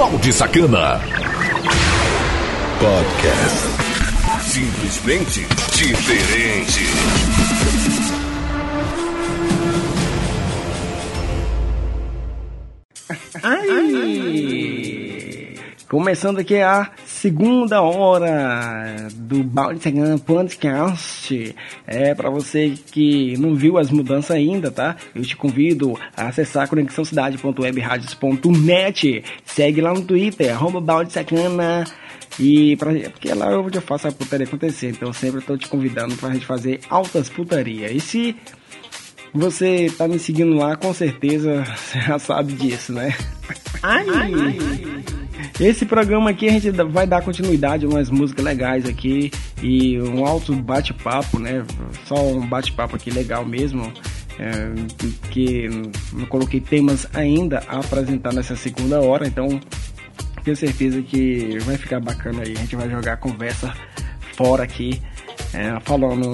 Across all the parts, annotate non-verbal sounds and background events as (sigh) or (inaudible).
Balde Sacana. Podcast. Simplesmente diferente. Ai. Começando aqui a segunda hora do Balde Sacana Podcast. É para você que não viu as mudanças ainda, tá? Eu te convido a acessar conexãocidade.webradios.net. Segue lá no Twitter, arroba Balde. E pra, porque lá eu já faço a putaria acontecer, então eu sempre tô te convidando pra gente fazer altas putaria. E se você tá me seguindo lá, com certeza você já sabe disso, né? Ai, ai, Esse programa aqui a gente vai dar continuidade a umas músicas legais aqui e um alto bate-papo, né? Só um bate-papo aqui legal mesmo. É, que não coloquei temas ainda a apresentar nessa segunda hora, então tenho certeza que vai ficar bacana aí. A gente vai jogar conversa fora aqui, é, falando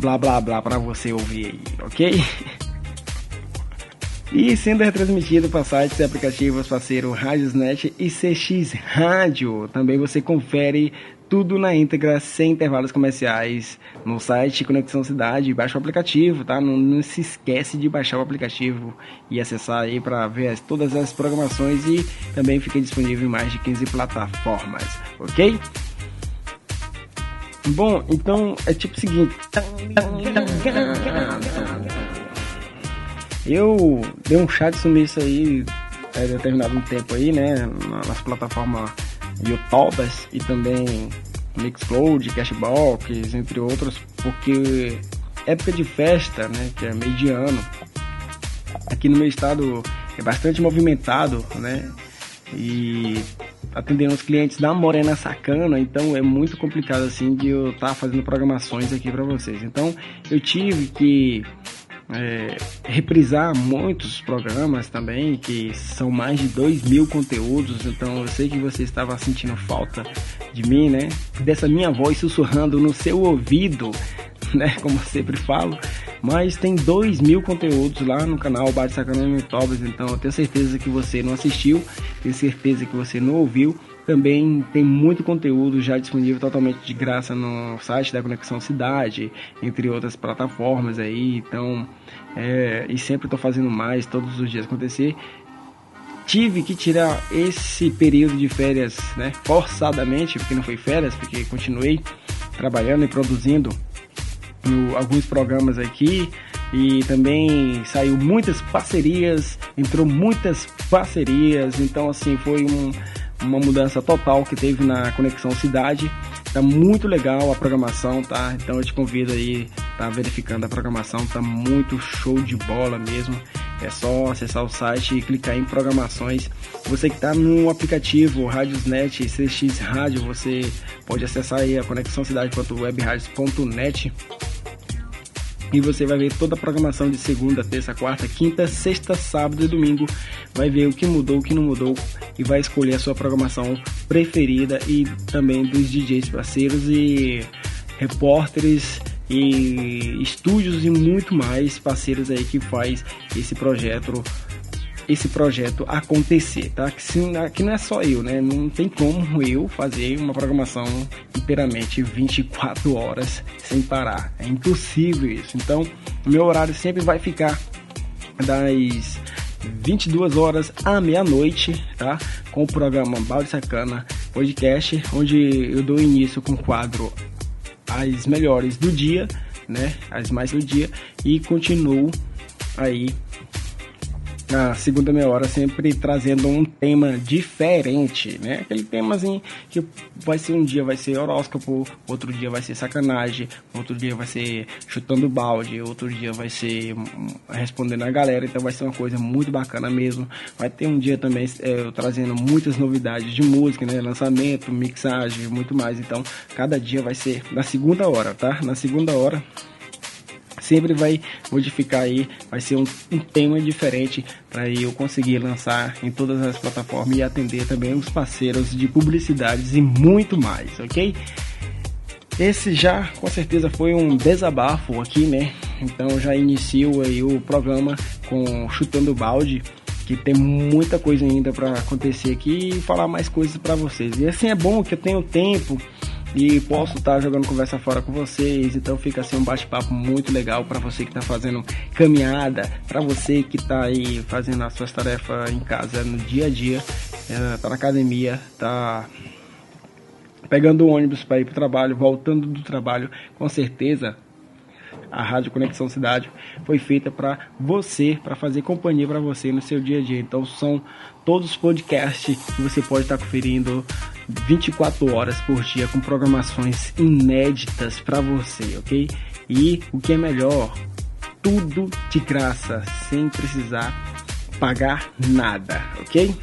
blá blá blá para você ouvir aí, ok? E sendo retransmitido para sites e aplicativos parceiro Radiosnet e CX Rádio. Também você confere tudo na íntegra, sem intervalos comerciais, no site Conexão Cidade. Baixa o aplicativo, tá? Não, não se esquece de baixar o aplicativo e acessar aí para ver as, todas as programações e também fica disponível em mais de 15 plataformas, ok? Bom, então é tipo o seguinte. Eu dei um chat sumiço aí, é, determinado um tempo aí, né? Nas plataformas YouTube e também Mixcloud, Cashbox, entre outros, porque época de festa, né? Que é meio de ano. Aqui no meu estado é bastante movimentado, né? E atendendo os clientes da Morena Sacana, então é muito complicado assim de eu estar tá fazendo programações aqui para vocês. Então eu tive que é, reprisar muitos programas também, que são mais de 2 mil conteúdos, então eu sei que você estava sentindo falta de mim, né? Dessa minha voz sussurrando no seu ouvido, (laughs) né? Como eu sempre falo. Mas tem 2 mil conteúdos lá no canal Bate Sacanagem Tobas, então eu tenho certeza que você não assistiu, tenho certeza que você não ouviu. Também tem muito conteúdo já disponível totalmente de graça no site da Conexão Cidade, entre outras plataformas aí. Então, é, e sempre estou fazendo mais, todos os dias acontecer. Tive que tirar esse período de férias, né, forçadamente, porque não foi férias, porque continuei trabalhando e produzindo no, alguns programas aqui e também saiu muitas parcerias, entrou muitas parcerias, então assim foi um uma mudança total que teve na Conexão Cidade. Tá muito legal a programação, tá? Então eu te convido aí, tá verificando a programação, tá muito show de bola mesmo. É só acessar o site e clicar em programações. Você que está no aplicativo Radiosnet CX Rádio, você pode acessar aí a conexãocidade.webradios.net e você vai ver toda a programação de segunda, terça, quarta, quinta, sexta, sábado e domingo. Vai ver o que mudou, o que não mudou e vai escolher a sua programação preferida e também dos DJs parceiros e repórteres e estúdios e muito mais parceiros aí que faz esse projeto esse projeto acontecer, tá? Que, não é só eu, né? Não tem como eu fazer uma programação inteiramente 24 horas sem parar. É impossível isso. Então, meu horário sempre vai ficar das 22 horas à meia-noite, tá? Com o programa Balde Sacana Podcast, onde eu dou início com o quadro As Melhores do Dia, né? As mais do dia e continuo aí na segunda meia hora sempre trazendo um tema diferente, né? Aquele tema assim que vai ser um dia vai ser horóscopo, outro dia vai ser sacanagem, outro dia vai ser chutando balde, outro dia vai ser hum, respondendo a galera, então vai ser uma coisa muito bacana mesmo. Vai ter um dia também é, trazendo muitas novidades de música, né? Lançamento, mixagem, muito mais. Então cada dia vai ser na segunda hora, tá? Na segunda hora sempre vai modificar aí, vai ser um, um tema diferente para eu conseguir lançar em todas as plataformas e atender também os parceiros de publicidades e muito mais, ok? Esse já com certeza foi um desabafo aqui, né? Então já inicio aí o programa com chutando balde que tem muita coisa ainda para acontecer aqui e falar mais coisas para vocês. E assim é bom que eu tenho tempo e posso estar tá jogando conversa fora com vocês. Então fica assim um bate-papo muito legal para você que está fazendo caminhada, para você que está aí fazendo as suas tarefas em casa no dia a dia, está na academia, está pegando o ônibus para ir para o trabalho, voltando do trabalho, com certeza a Rádio Conexão Cidade foi feita para você, para fazer companhia para você no seu dia a dia. Então são todos os podcasts que você pode estar conferindo 24 horas por dia com programações inéditas para você, ok? E o que é melhor, tudo de graça, sem precisar pagar nada, ok?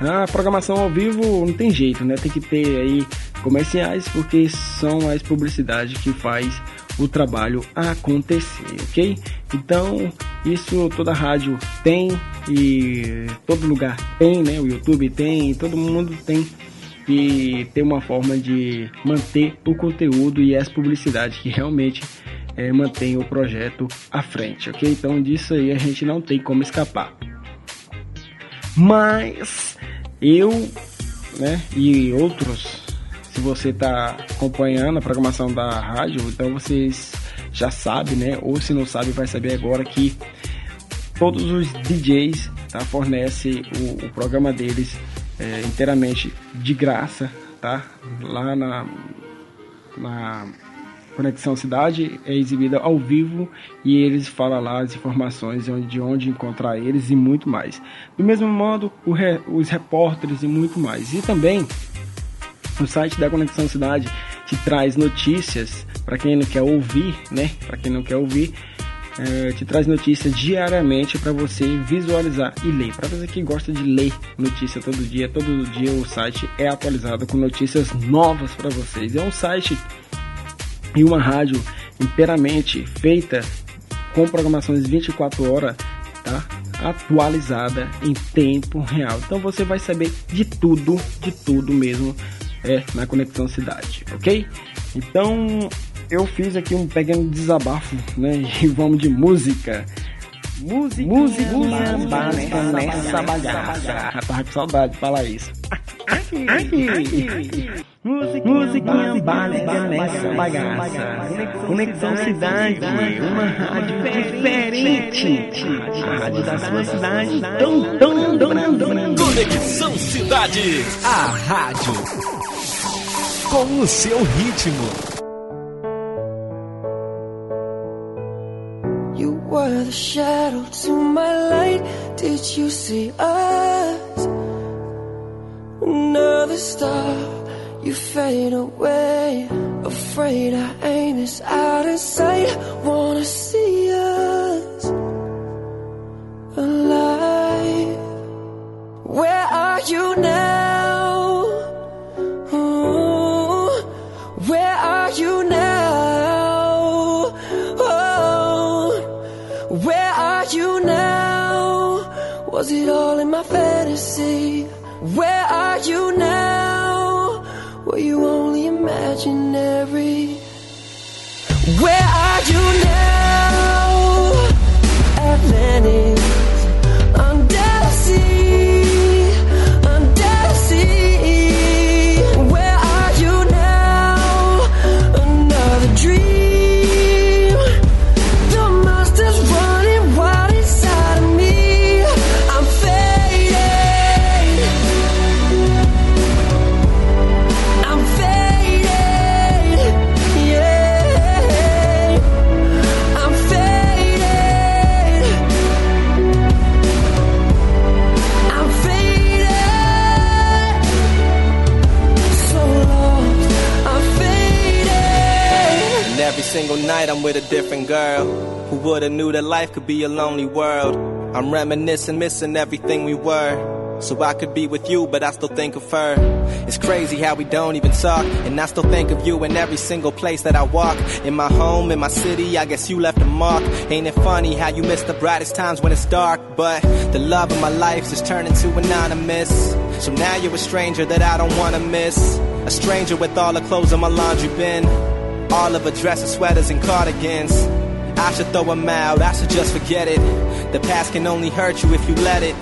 A programação ao vivo não tem jeito, né? Tem que ter aí comerciais porque são as publicidades que faz o trabalho acontecer, ok? Então, isso toda rádio tem e todo lugar tem, né? O YouTube tem, todo mundo tem e tem uma forma de manter o conteúdo e as publicidades que realmente é, mantém o projeto à frente, ok? Então disso aí a gente não tem como escapar. Mas eu, né, e outros se você está acompanhando a programação da rádio, então vocês já sabem, né? Ou se não sabe, vai saber agora que todos os DJs tá, fornecem o, o programa deles é, inteiramente de graça, tá? Lá na, na Conexão Cidade é exibida ao vivo e eles falam lá as informações de onde encontrar eles e muito mais. Do mesmo modo, re, os repórteres e muito mais. E também o site da Conexão Cidade te traz notícias para quem não quer ouvir, né? Para quem não quer ouvir, é, te traz notícias diariamente para você visualizar e ler. Para você que gosta de ler notícia todo dia, todo dia o site é atualizado com notícias novas para vocês. É um site e uma rádio inteiramente feita com programações 24 horas, tá? Atualizada em tempo real. Então você vai saber de tudo, de tudo mesmo é na Conexão Cidade, ok? Então eu fiz aqui um pequeno desabafo, né? (laughs) E vamos de música. Música, música. Básica nessa bagaça. Tava com saudade de falar isso. Musiquinha básica nessa bagaça. Conexão Cidade, uma rádio diferente. A rádio da sua cidade, tão, tão, tão, tão. Conexão Cidade, a rádio. Com o seu ritmo. Were the shadow to my light. Did you see us? Another star, you fade away. Afraid our aim is out of sight. Wanna see us alive? Where are you now? Was it all in my fantasy? Where are you now? Were you only imaginary? Where are you now? Different girl. Who would've knew that life could be a lonely world? I'm reminiscing, missing everything we were. So I could be with you, but I still think of her. It's crazy how we don't even talk. And I still think of you in every single place that I walk. In my home, in my city, I guess you left a mark. Ain't it funny how you miss the brightest times when it's dark? But the love of my life just turned into anonymous. So now you're a stranger that I don't wanna miss. A stranger with all the clothes in my laundry bin. All of her dresses, sweaters, and cardigans. I should throw them out, I should just forget it. The past can only hurt you if you let it.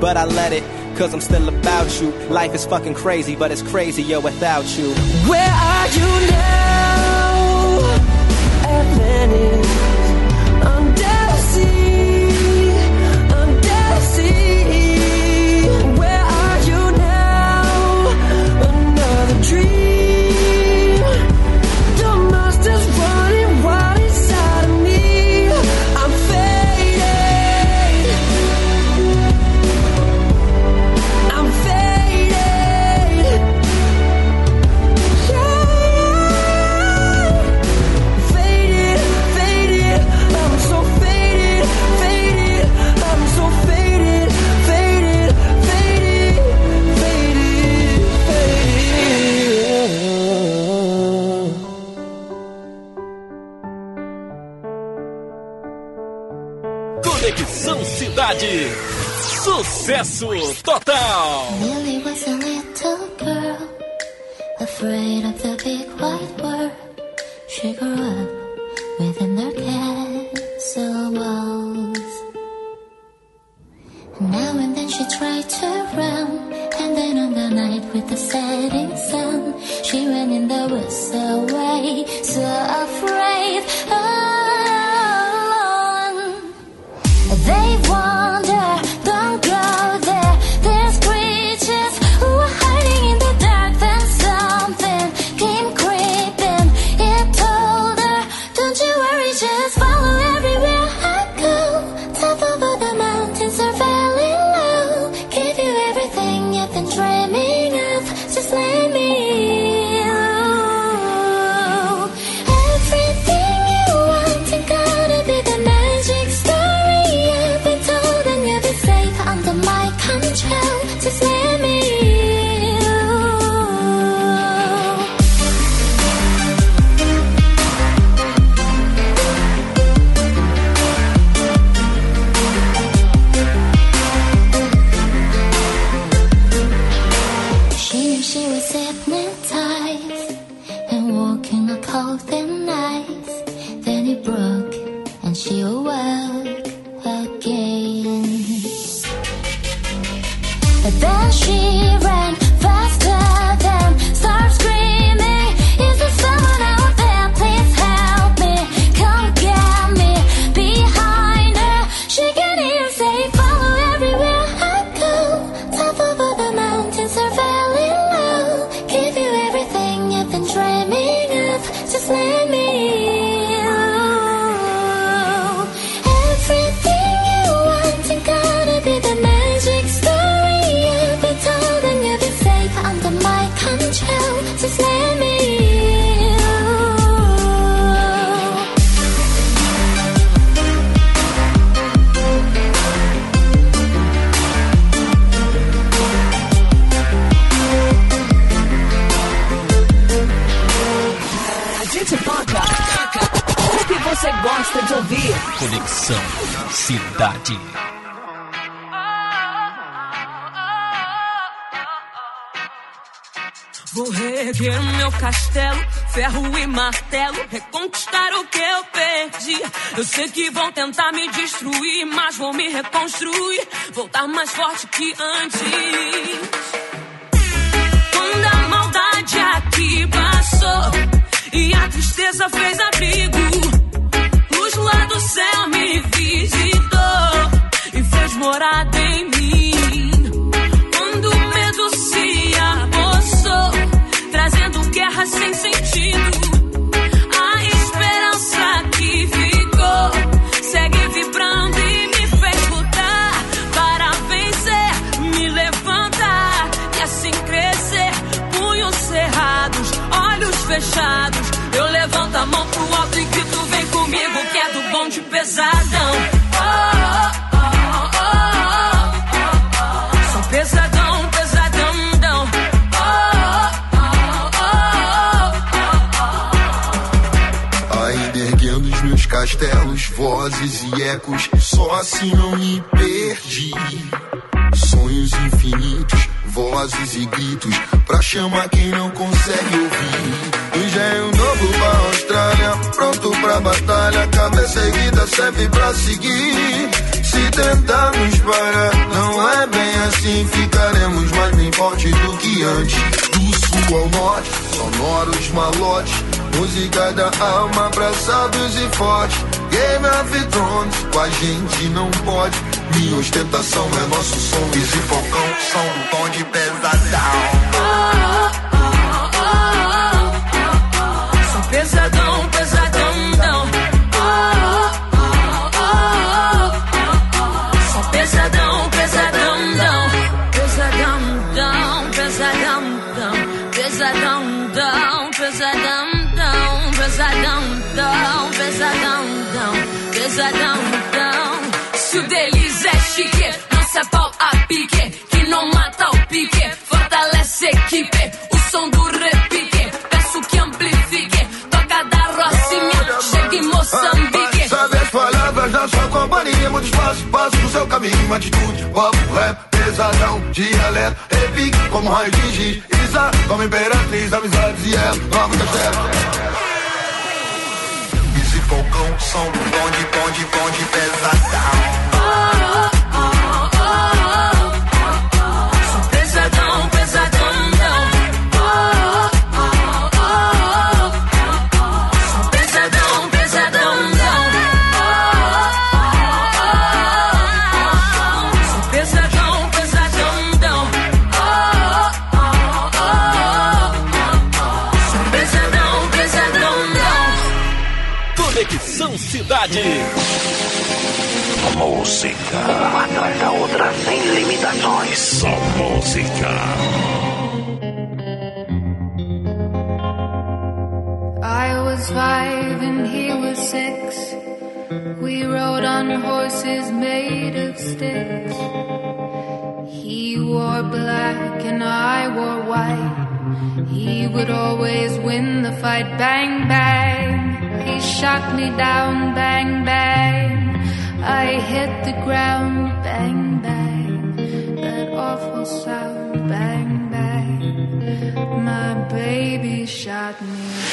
but I let it. Cause I'm still about you. Life is fucking crazy, but it's crazier without you. Where are you now? Atlantis. Sucesso total! Forte que antes. Quando a maldade aqui passou e a tristeza fez abrigo, luz lá do céu me visitou e fez morada em mim. Quando o medo se apossou, trazendo guerra sem sentido. Eu levanto a mão pro alto e grito: vem comigo, que é do bom de pesadão. Oh, oh, oh, Sou pesadão, pesadão. Ainda erguendo os meus castelos, vozes e ecos, só assim não me perdi. Sonhos infinitos, vozes e gritos, pra chamar quem não consegue ouvir. Engenho novo pra Austrália, pronto pra batalha. Cabeça erguida serve pra seguir. Se tentarmos parar, não é bem assim ficaremos mais bem fortes do que antes. Do sul ao norte, sonoros malotes. Música da alma pra e fortes. Game of Thrones, com a gente não pode. Minha ostentação é nosso som. Easy Falcão, são um tom de pesadão. Sou pesadão, pesadão, não. Sou pesadão, pesadão, não. Pesadão, não, pesadão, não. Pesadão, não, pesadão, não. Pesadão, não, pesadão, não. Pesadão, não. Se o deles é chique, nossa pau a pique. Que não mata o pique, fortalece equipe. O som do repique, peço que amplifique. Toca da Rocinha, chega em Moçambique. Sabe as palavras da sua companhia, muito espaço, passo no seu caminho, atitude, papo, rap, pesadão, dialeto, repique, como raio de giz, Isa, como imperatriz, amizades e ela, nova castelo. Easy Falcão, som bonde, bonde, bonde, pesadão. Sou Música. Sem limitações. Só música. I was five and he was six. We rode on horses made of sticks. He wore black and I wore white. He would always win the fight. Bang, bang. He shot me down. Bang, bang. I hit the ground. Bang, bang. That awful sound. Bang, bang. My baby shot me.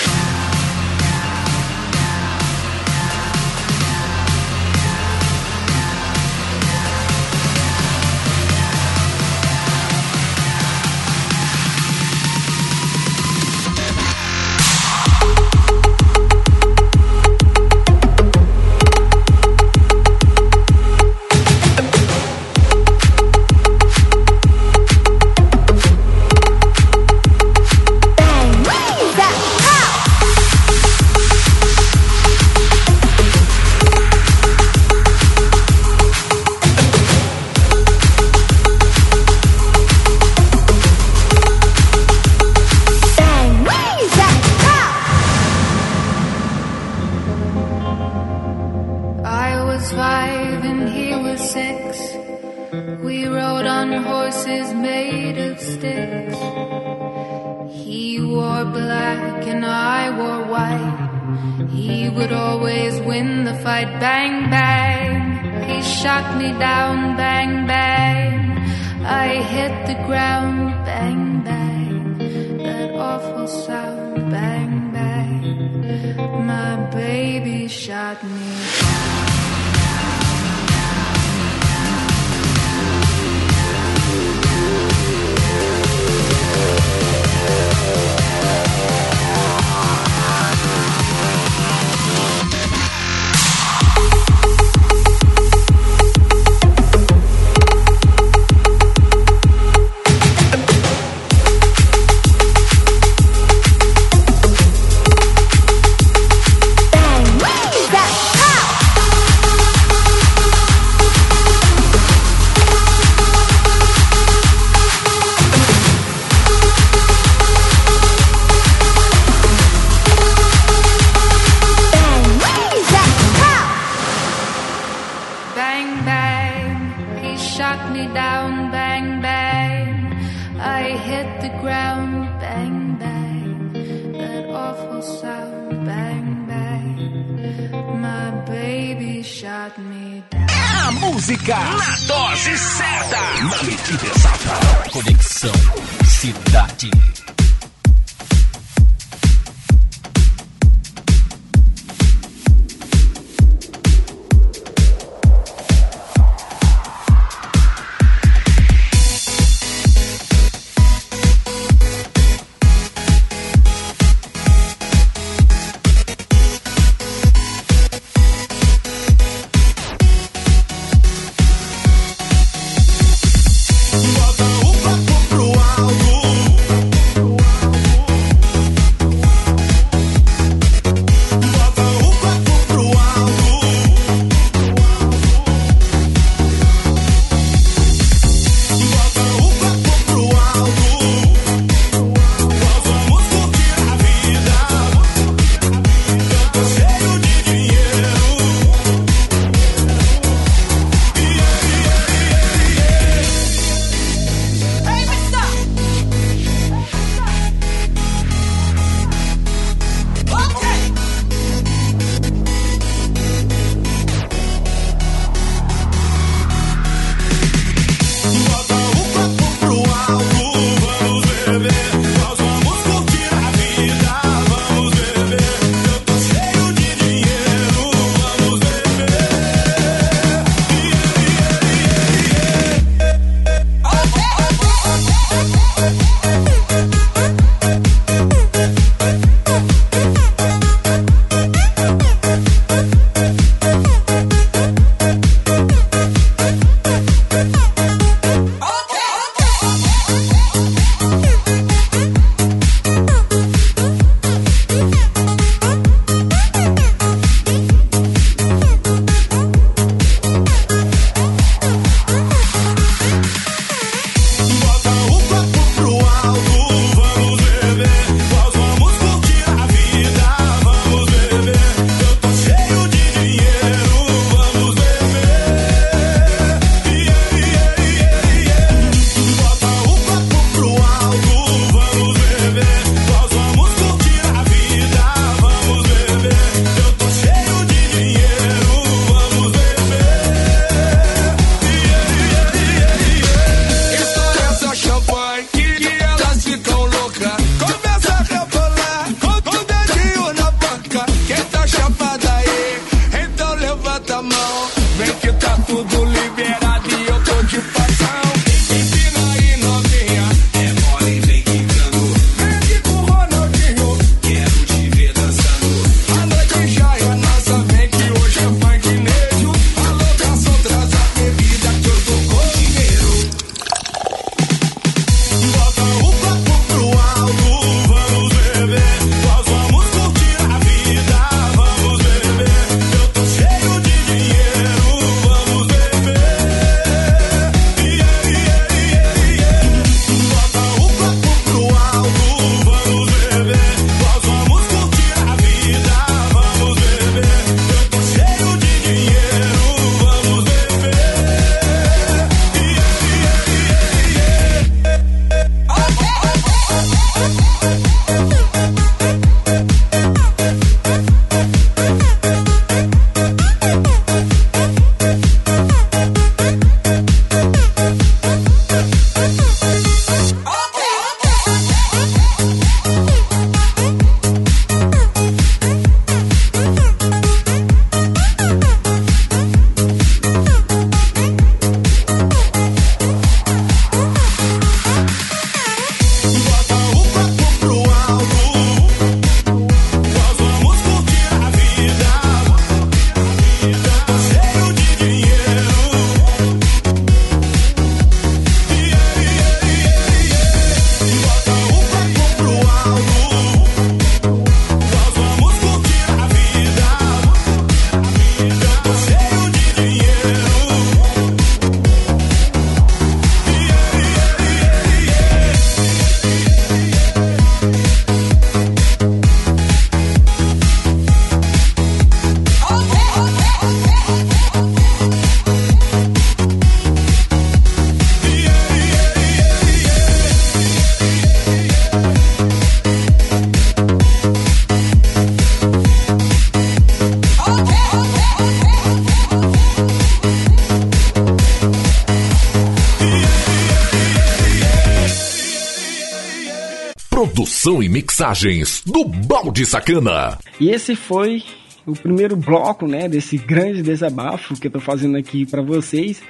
Produção e mixagens do Balde Sacana. E esse foi o primeiro bloco, né, desse grande desabafo que eu tô fazendo aqui para vocês.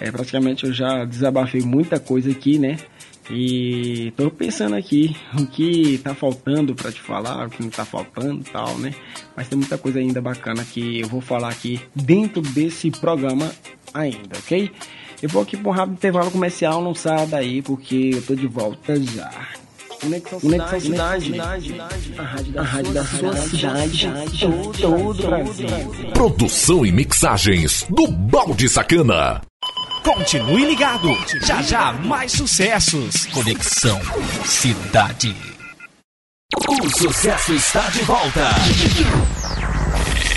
É, praticamente eu já desabafei muita coisa aqui, né? E tô pensando aqui o que tá faltando para te falar, o que não tá faltando tal, né? Mas tem muita coisa ainda bacana que eu vou falar aqui dentro desse programa ainda, ok? Eu vou aqui para um rápido intervalo comercial, não saia daí porque eu tô de volta já. Conexão Cidade, cidade, cidade, a rádio da, a rádio da sua cidade, cidade todo o Brasil. Produção e mixagens do Balde Sacana. Continue ligado, já já mais sucessos. Conexão Cidade. O sucesso está de volta.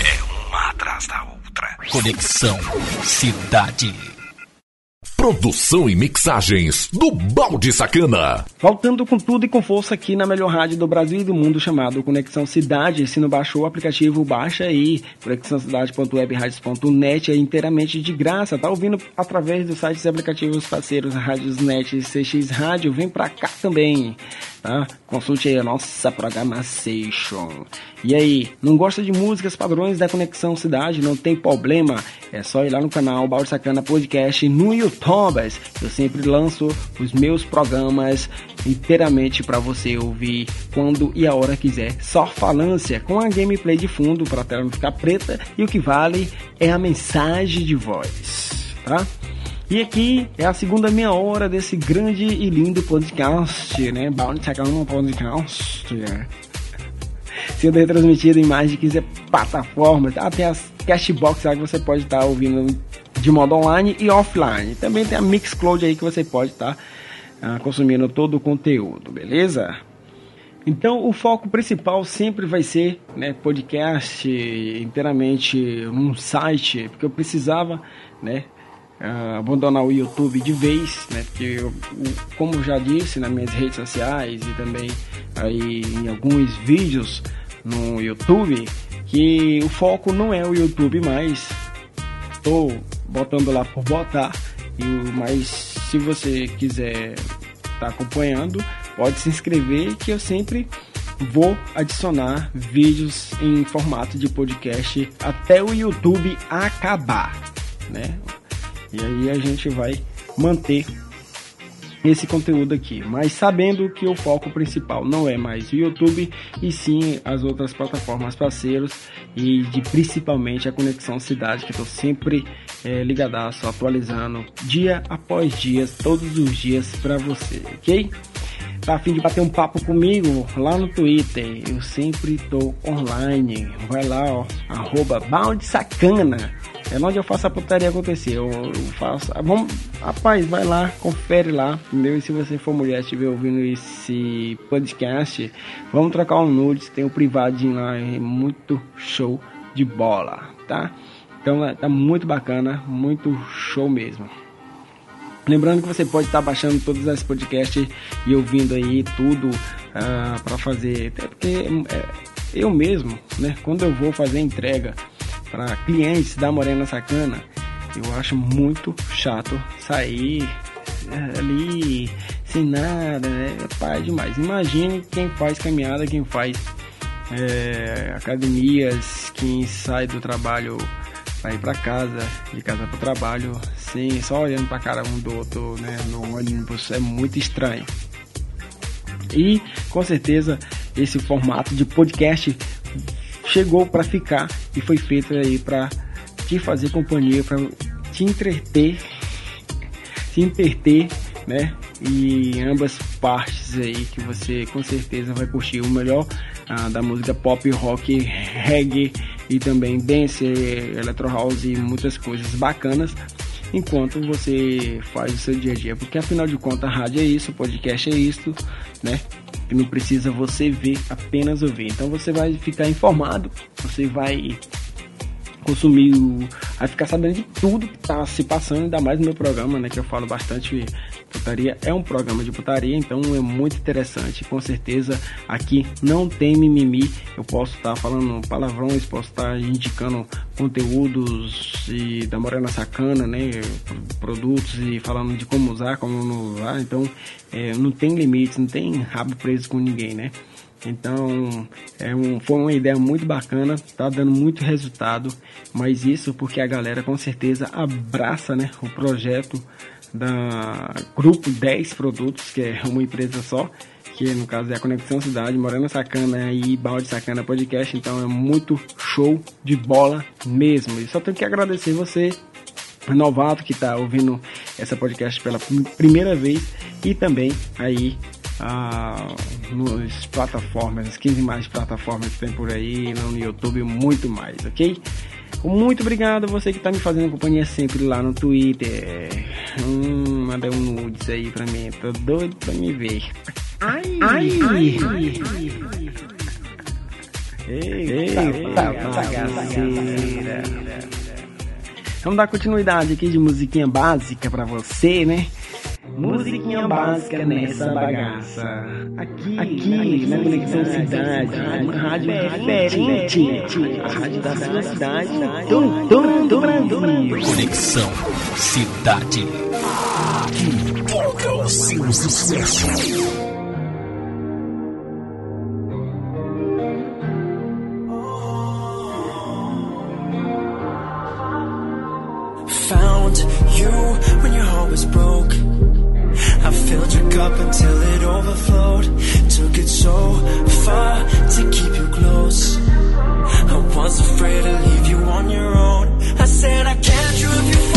É uma atrás da outra. Conexão Cidade. Produção e mixagens do Balde Sacana. Voltando com tudo e com força aqui na melhor rádio do Brasil e do mundo chamado Conexão Cidade. Se não baixou o aplicativo, baixa aí. conexãocidade.webradios.net é inteiramente de graça. Tá ouvindo através dos sites e aplicativos parceiros Rádios Net e CX Rádio. Vem pra cá também. Tá? Consulte aí a nossa programação. E aí, não gosta de músicas padrões da Conexão Cidade? Não tem problema. É só ir lá no canal Balde Sacana Podcast no YouTube. Eu sempre lanço os meus programas inteiramente para você ouvir quando e a hora quiser. Só falância com a gameplay de fundo para a tela não ficar preta e o que vale é a mensagem de voz, tá? E aqui é a segunda meia hora desse grande e lindo podcast, né? Sacana Podcast sendo retransmitido em mais de 15 plataformas. Até as Cashbox lá que você pode estar tá ouvindo de modo online e offline. Também tem a Mixcloud aí que você pode estar tá, uh, consumindo todo o conteúdo, beleza? Então o foco principal sempre vai ser né, podcast inteiramente num site, porque eu precisava né, uh, abandonar o YouTube de vez, né, porque eu, como já disse nas minhas redes sociais e também aí em alguns vídeos no YouTube, que o foco não é o YouTube mais. Estou botando lá por botar, mas se você quiser estar tá acompanhando, pode se inscrever que eu sempre vou adicionar vídeos em formato de podcast até o YouTube acabar, né? E aí a gente vai manter esse conteúdo aqui, mas sabendo que o foco principal não é mais o YouTube e sim as outras plataformas parceiros e de principalmente a Conexão Cidade que estou sempre é, ligadaço, atualizando dia após dia, todos os dias para você, ok? Tá a fim de bater um papo comigo lá no Twitter? Eu sempre tô online. Vai lá, ó, arroba Sacana é onde eu faço a putaria acontecer. Eu, eu faço. Ah, vamos, rapaz, vai lá, confere lá, entendeu? E se você for mulher estiver ouvindo esse podcast, vamos trocar um nudes. Tem um privadinho lá, é muito show de bola, tá? Então é, tá muito bacana, muito show mesmo. Lembrando que você pode estar baixando todos esses podcasts e ouvindo aí tudo uh, ah, para fazer. Até porque é, eu mesmo, né? Quando eu vou fazer entrega para clientes da Morena Sacana, eu acho muito chato sair é, ali sem nada, né? Pai demais. Imagine quem faz caminhada, quem faz é, academias, quem sai do trabalho para ir para casa, de casa para o trabalho, sem só olhando para cara um do outro, né? No ônibus é muito estranho. E com certeza esse formato de podcast chegou para ficar e foi feito aí para te fazer companhia, para te entreter, te entreter, né? E ambas partes aí que você com certeza vai curtir o melhor ah, da música pop, rock, reggae e também dance, electro house e muitas coisas bacanas enquanto você faz o seu dia a dia, porque afinal de contas a rádio é isso, o podcast é isso, né? E não precisa você ver, apenas ouvir. Então você vai ficar informado, você vai consumir, vai ficar sabendo de tudo que está se passando, ainda mais no meu programa, né? Que eu falo bastante putaria. É um programa de putaria, então é muito interessante. Com certeza aqui não tem mimimi. Eu posso estar tá falando palavrões, posso estar tá indicando conteúdos e da Morena Sacana, né? Produtos e falando de como usar, como não usar. Então é, não tem limites, não tem rabo preso com ninguém, né? Então, é um, foi uma ideia muito bacana, tá dando muito resultado, mas isso porque a galera com certeza abraça né, o projeto da Grupo 10 Produtos, que é uma empresa só, que no caso é a Conexão Cidade, Morena Sacana e Balde Sacana Podcast, então é muito show de bola mesmo. E só tenho que agradecer você, novato que está ouvindo essa podcast pela primeira vez e também aí ah, nos plataformas, as 15 mais plataformas que tem por aí, no YouTube muito mais, ok? Muito obrigado a você que está me fazendo companhia sempre lá no Twitter. Hum, manda um nudes aí pra mim, tô doido pra me ver. Ai, ai, ai. Eita, Eita bagaceira. Vamos dar continuidade aqui de musiquinha básica pra você, né? Musiquinha básica nessa bagaça. Aqui, aqui na Conexão Cidade, uma rádio diferente. A rádio da sua cidade, do, do, do Brasil. Conexão Cidade. Aqui toca o seu sucesso. Found you when your heart was broke. Cup until it overflowed. Took it so far to keep you close. I was afraid to leave you on your own. I said I you if you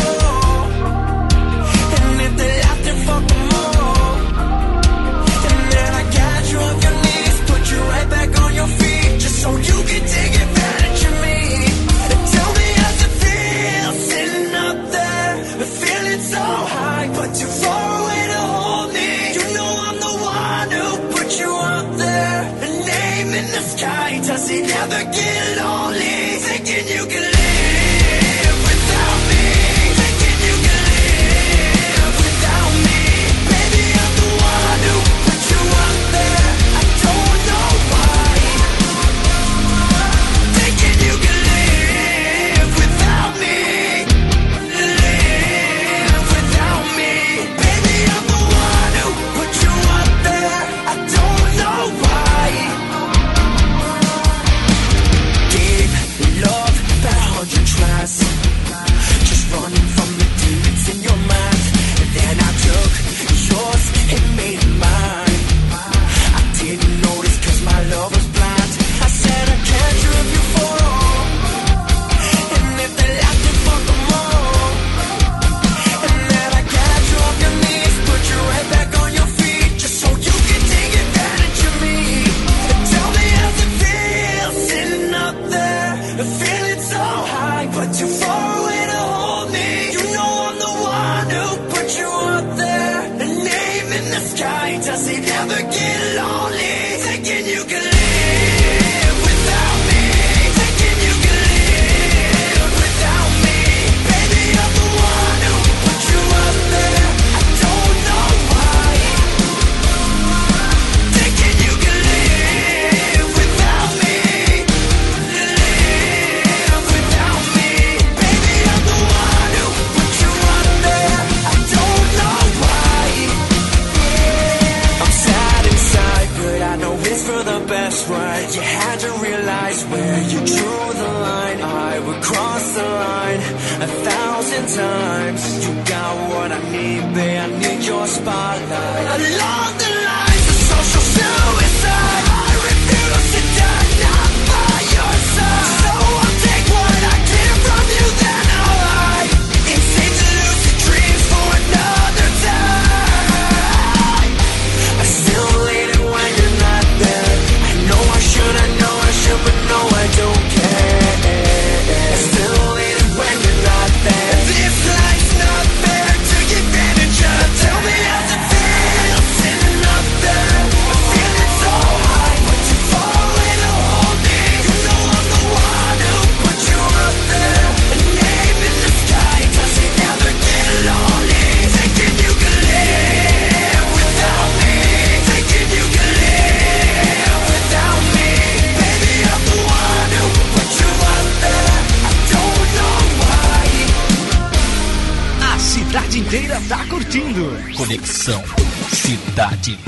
Too you espalda. cidade inteira tá curtindo. Conexão Cidade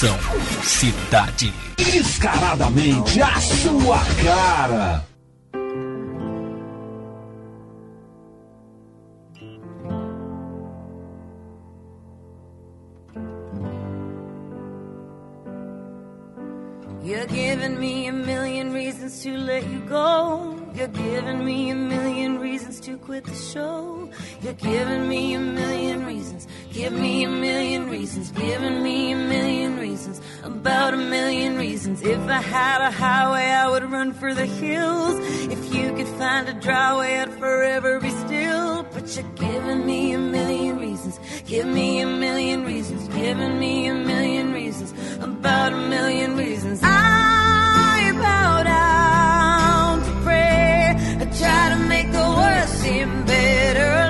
Conexão Cidade. Descaradamente a sua cara. You're giving me a million reasons to let you go. You're giving me a million reasons to quit the show. You're giving me a million reasons Give me a million reasons. Giving me a million reasons. About a million reasons. If I had a highway, I would run for the hills. If you could find a dry way, I'd forever be still. But you're giving me a million reasons. Give me a million reasons. Giving me a million reasons. About a million reasons. I bow down to pray. I try to make the worst seem better.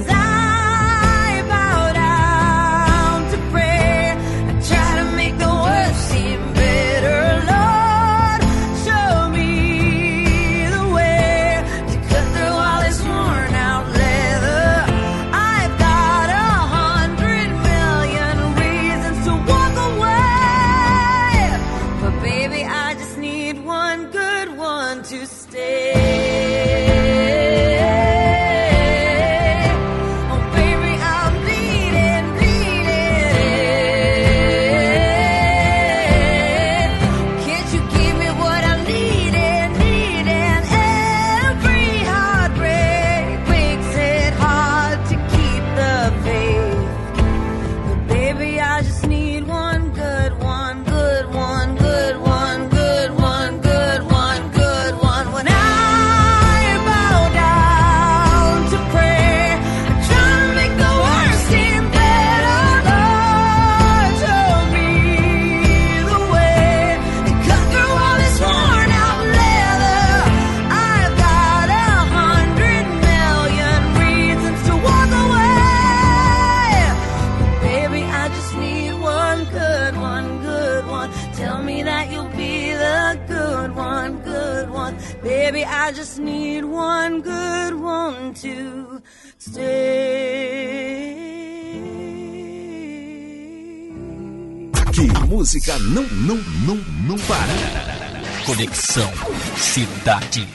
Aqui, música não, não, não, não para. Conexão Cidade.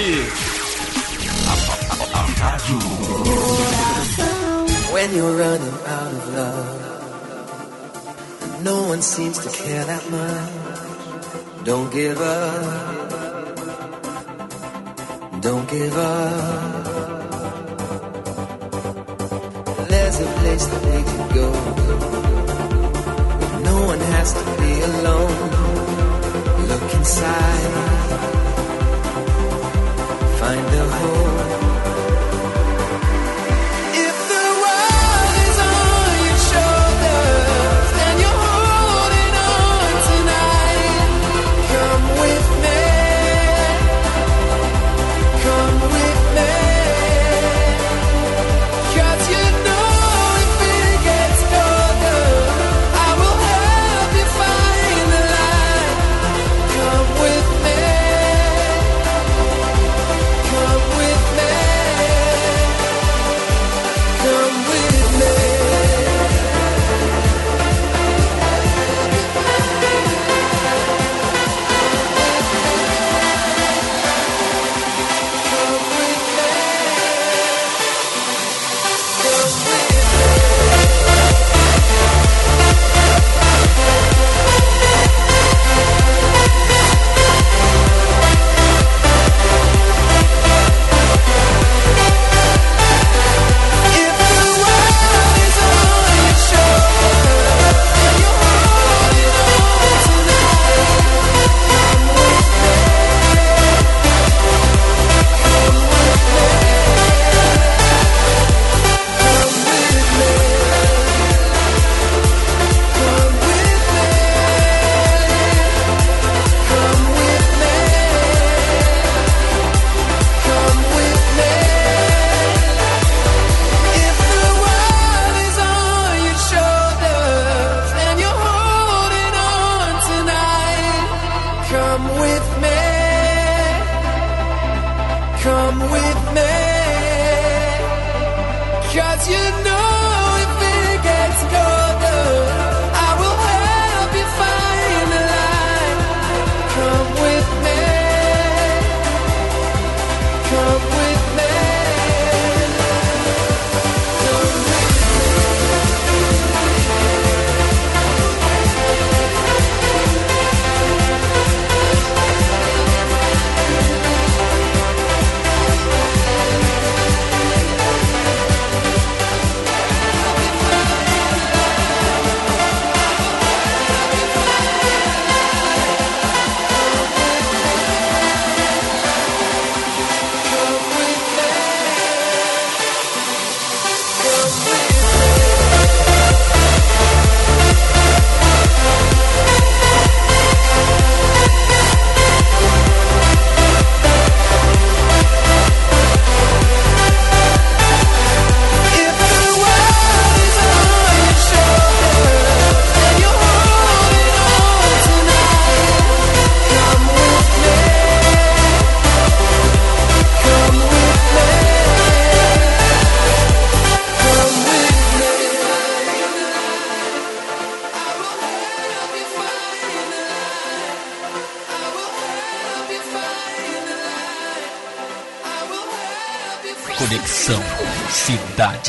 aqui. A, a, a rádio. When you're running out of love, no one seems to care that much. Don't give up. Don't give up. There's a place that we can go. No one has to be alone. Look inside cold.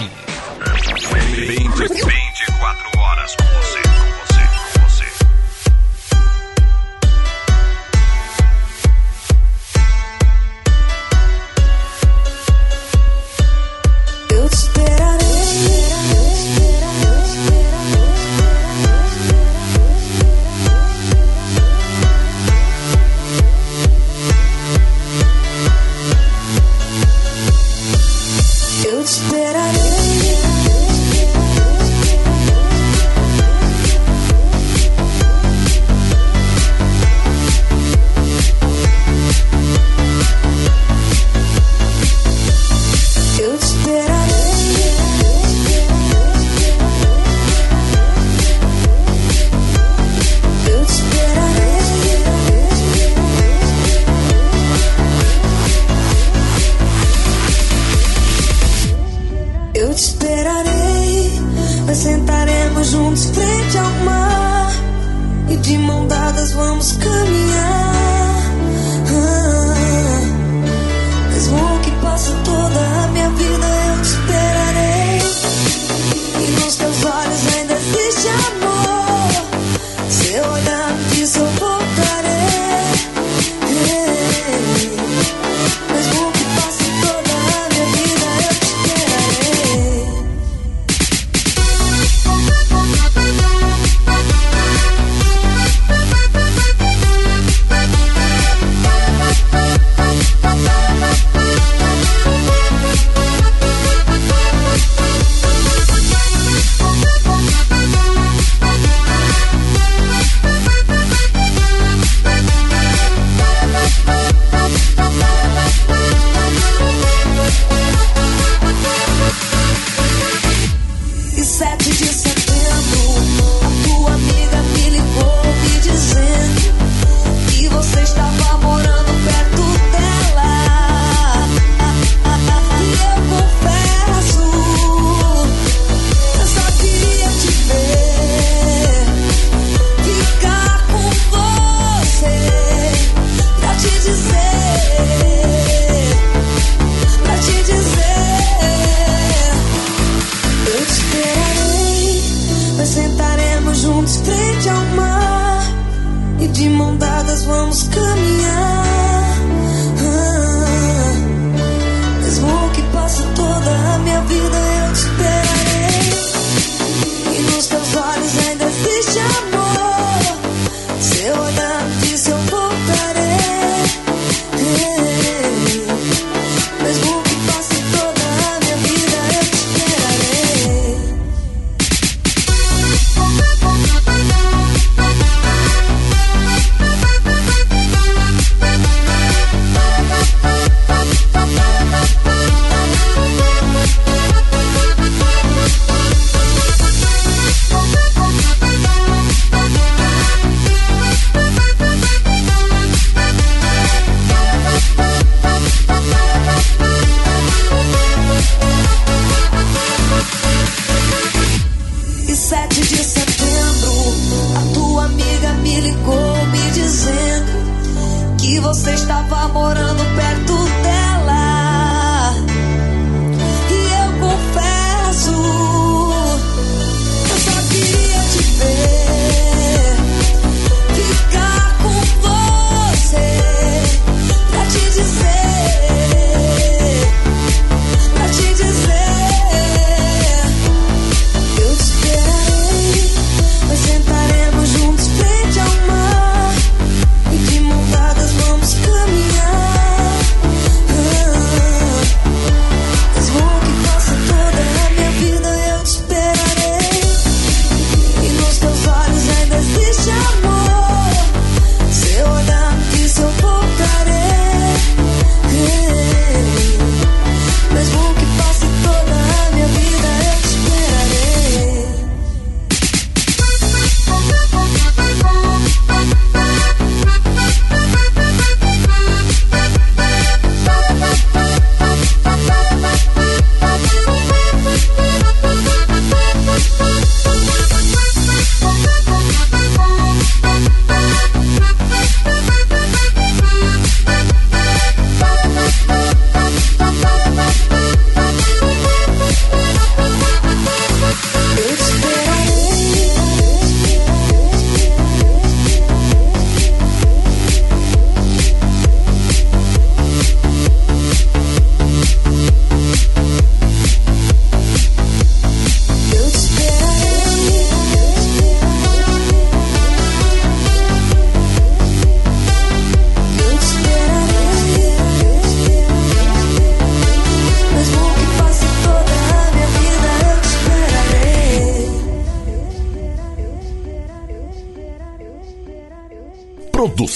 City.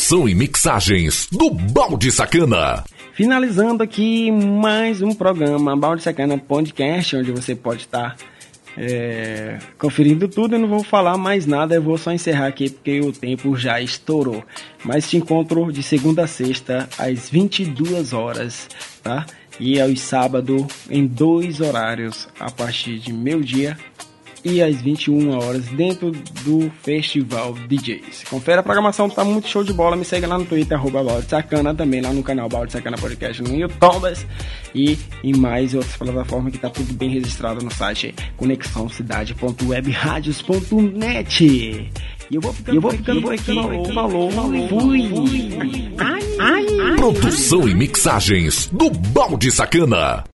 Produção e mixagens do Balde Sacana. Finalizando aqui mais um programa Balde Sacana Podcast, onde você pode estar é, conferindo tudo. Eu não vou falar mais nada, eu vou só encerrar aqui porque o tempo já estourou. Mas te encontro de segunda a sexta às 22 horas, tá? E aos sábados em dois horários, a partir de meio-dia e às 21 horas dentro do Festival DJs. Confere a programação, tá muito show de bola. Me segue lá no Twitter, arroba Balde Sacana, também lá no canal Balde Sacana Podcast no YouTube e em mais outras plataformas que tá tudo bem registrado no site conexãocidade.webradios.net. E eu vou ficando, eu vou ficando por aqui. Falou, falou, falou, fui. Ai, ai, ai. Produção e mixagens do Balde Sacana.